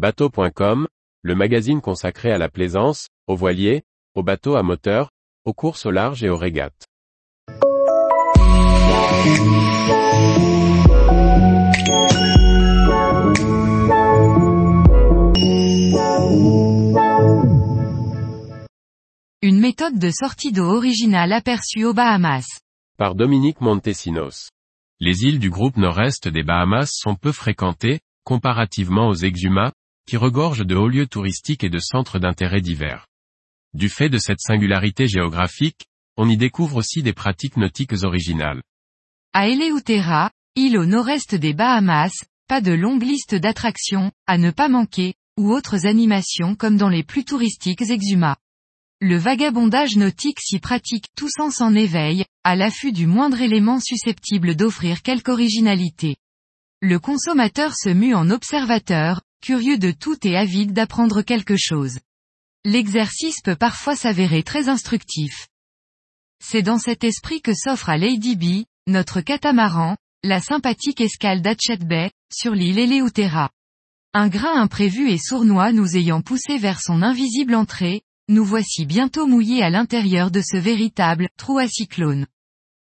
Bateau.com, le magazine consacré à la plaisance, aux voiliers, aux bateaux à moteur, aux courses au large et aux régates. Une méthode de sortie d'eau originale aperçue aux Bahamas. Par Dominique Montesinos. Les îles du groupe nord-est des Bahamas sont peu fréquentées, comparativement aux exumas, qui regorgent de hauts lieux touristiques et de centres d'intérêt divers. Du fait de cette singularité géographique, on y découvre aussi des pratiques nautiques originales. À Eleutera, île au nord-est des Bahamas, pas de longue liste d'attractions, à ne pas manquer, ou autres animations comme dans les plus touristiques exumas. Le vagabondage nautique s'y pratique tous sens en éveil, à l'affût du moindre élément susceptible d'offrir quelque originalité. Le consommateur se mue en observateur, curieux de tout et avide d'apprendre quelque chose. L'exercice peut parfois s'avérer très instructif. C'est dans cet esprit que s'offre à Lady B, notre catamaran, la sympathique escale d'Hatchet Bay, sur l'île Eleutera. Un grain imprévu et sournois nous ayant poussé vers son invisible entrée, nous voici bientôt mouillés à l'intérieur de ce véritable trou à cyclone.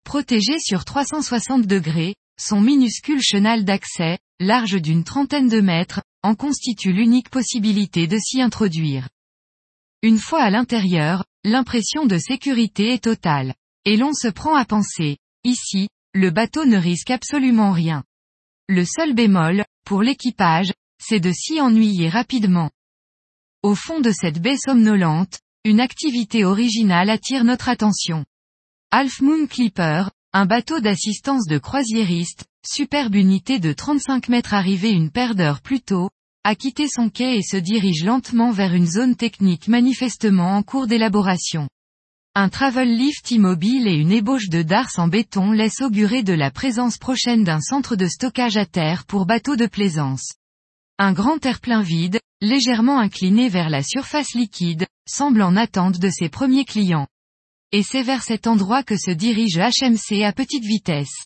Protégé sur 360 degrés, son minuscule chenal d'accès, large d'une trentaine de mètres, en constitue l'unique possibilité de s'y introduire. Une fois à l'intérieur, l'impression de sécurité est totale. Et l'on se prend à penser, ici, le bateau ne risque absolument rien. Le seul bémol, pour l'équipage, c'est de s'y ennuyer rapidement. Au fond de cette baie somnolente, une activité originale attire notre attention. Half Moon Clipper, un bateau d'assistance de croisiériste, superbe unité de 35 mètres arrivée une paire d'heures plus tôt, a quitté son quai et se dirige lentement vers une zone technique manifestement en cours d'élaboration. Un travel lift immobile et une ébauche de darse en béton laissent augurer de la présence prochaine d'un centre de stockage à terre pour bateaux de plaisance. Un grand terre-plein vide, légèrement incliné vers la surface liquide, semble en attente de ses premiers clients. Et c'est vers cet endroit que se dirige HMC à petite vitesse.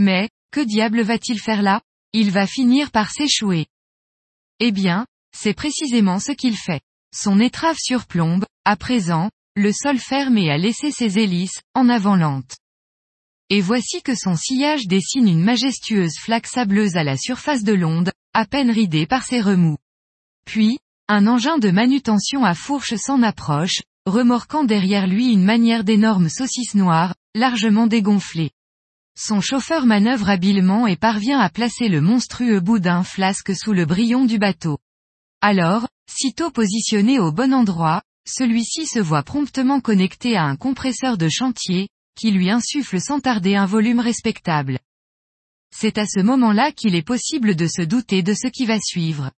Mais, que diable va-t-il faire là? Il va finir par s'échouer. Eh bien, c'est précisément ce qu'il fait. Son étrave surplombe, à présent, le sol fermé a laissé ses hélices, en avant lente. Et voici que son sillage dessine une majestueuse flaque sableuse à la surface de l'onde, à peine ridée par ses remous. Puis, un engin de manutention à fourche s'en approche, remorquant derrière lui une manière d'énorme saucisse noire, largement dégonflée. Son chauffeur manœuvre habilement et parvient à placer le monstrueux boudin flasque sous le brillon du bateau. Alors, sitôt positionné au bon endroit, celui-ci se voit promptement connecté à un compresseur de chantier, qui lui insuffle sans tarder un volume respectable. C'est à ce moment-là qu'il est possible de se douter de ce qui va suivre.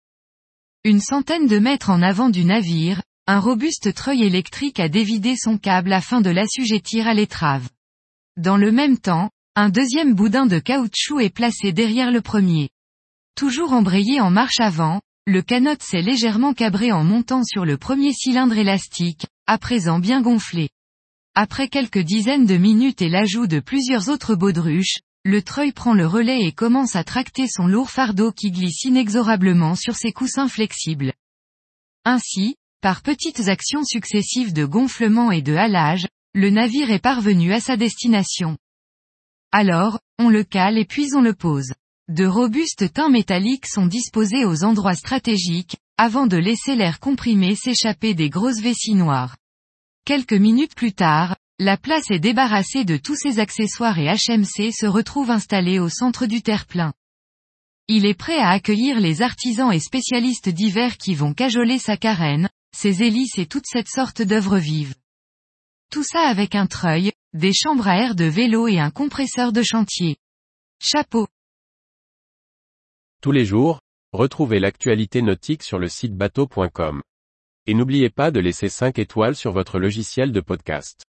Une centaine de mètres en avant du navire, un robuste treuil électrique a dévidé son câble afin de l'assujettir à l'étrave. Dans le même temps, un deuxième boudin de caoutchouc est placé derrière le premier. Toujours embrayé en marche avant, le canot s'est légèrement cabré en montant sur le premier cylindre élastique, à présent bien gonflé. Après quelques dizaines de minutes et l'ajout de plusieurs autres baudruches, le treuil prend le relais et commence à tracter son lourd fardeau qui glisse inexorablement sur ses coussins flexibles. Ainsi, par petites actions successives de gonflement et de halage, le navire est parvenu à sa destination. Alors, on le cale et puis on le pose. De robustes teints métalliques sont disposés aux endroits stratégiques, avant de laisser l'air comprimé s'échapper des grosses vessies noires. Quelques minutes plus tard, la place est débarrassée de tous ses accessoires et HMC se retrouve installé au centre du terre-plein. Il est prêt à accueillir les artisans et spécialistes divers qui vont cajoler sa carène, ses hélices et toute cette sorte d'œuvres vives. Tout ça avec un treuil, des chambres à air de vélo et un compresseur de chantier. Chapeau. Tous les jours, retrouvez l'actualité nautique sur le site bateau.com. Et n'oubliez pas de laisser 5 étoiles sur votre logiciel de podcast.